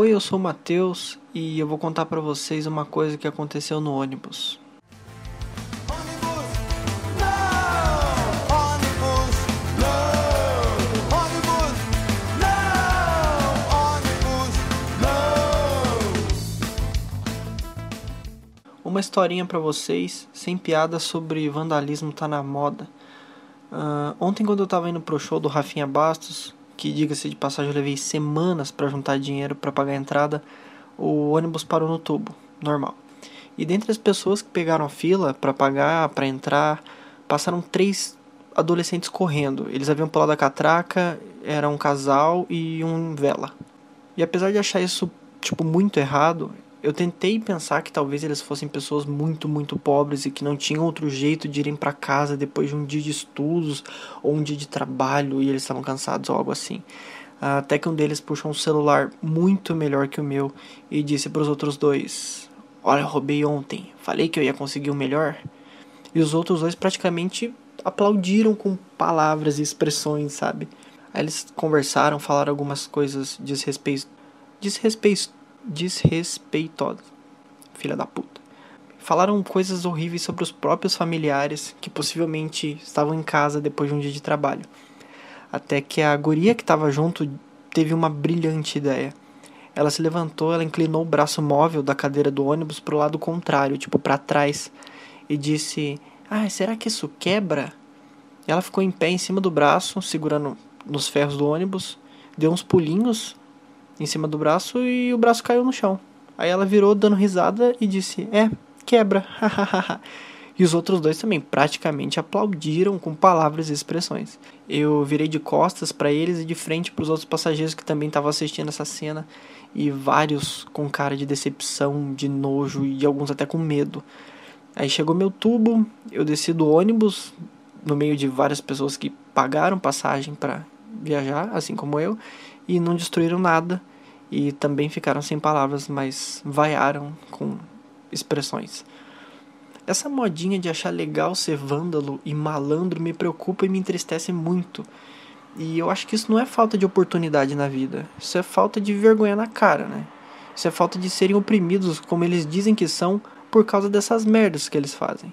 Oi, eu sou o Matheus e eu vou contar para vocês uma coisa que aconteceu no ônibus. Uma historinha para vocês, sem piada, sobre vandalismo tá na moda. Uh, ontem, quando eu tava indo pro show do Rafinha Bastos, que diga-se de passagem eu levei semanas para juntar dinheiro para pagar a entrada, o ônibus parou no tubo, normal. E dentre as pessoas que pegaram a fila para pagar, para entrar, passaram três adolescentes correndo. Eles haviam pulado a catraca, era um casal e um vela. E apesar de achar isso tipo muito errado, eu tentei pensar que talvez eles fossem pessoas muito, muito pobres e que não tinham outro jeito de irem para casa depois de um dia de estudos ou um dia de trabalho e eles estavam cansados ou algo assim. Até que um deles puxou um celular muito melhor que o meu e disse para os outros dois: Olha, roubei ontem, falei que eu ia conseguir o um melhor. E os outros dois praticamente aplaudiram com palavras e expressões, sabe? Aí eles conversaram, falaram algumas coisas desrespeito, desrespeito desrespeitosa. Filha da puta. Falaram coisas horríveis sobre os próprios familiares que possivelmente estavam em casa depois de um dia de trabalho. Até que a guria que estava junto teve uma brilhante ideia. Ela se levantou, ela inclinou o braço móvel da cadeira do ônibus para o lado contrário, tipo para trás, e disse: Ah, será que isso quebra? Ela ficou em pé em cima do braço, segurando nos ferros do ônibus, deu uns pulinhos em cima do braço e o braço caiu no chão. Aí ela virou dando risada e disse: É, quebra. e os outros dois também praticamente aplaudiram com palavras e expressões. Eu virei de costas para eles e de frente para os outros passageiros que também estavam assistindo essa cena e vários com cara de decepção, de nojo e alguns até com medo. Aí chegou meu tubo, eu desci do ônibus no meio de várias pessoas que pagaram passagem para viajar, assim como eu, e não destruíram nada e também ficaram sem palavras, mas vaiaram com expressões. Essa modinha de achar legal ser vândalo e malandro me preocupa e me entristece muito. E eu acho que isso não é falta de oportunidade na vida, isso é falta de vergonha na cara, né? Isso é falta de serem oprimidos como eles dizem que são por causa dessas merdas que eles fazem.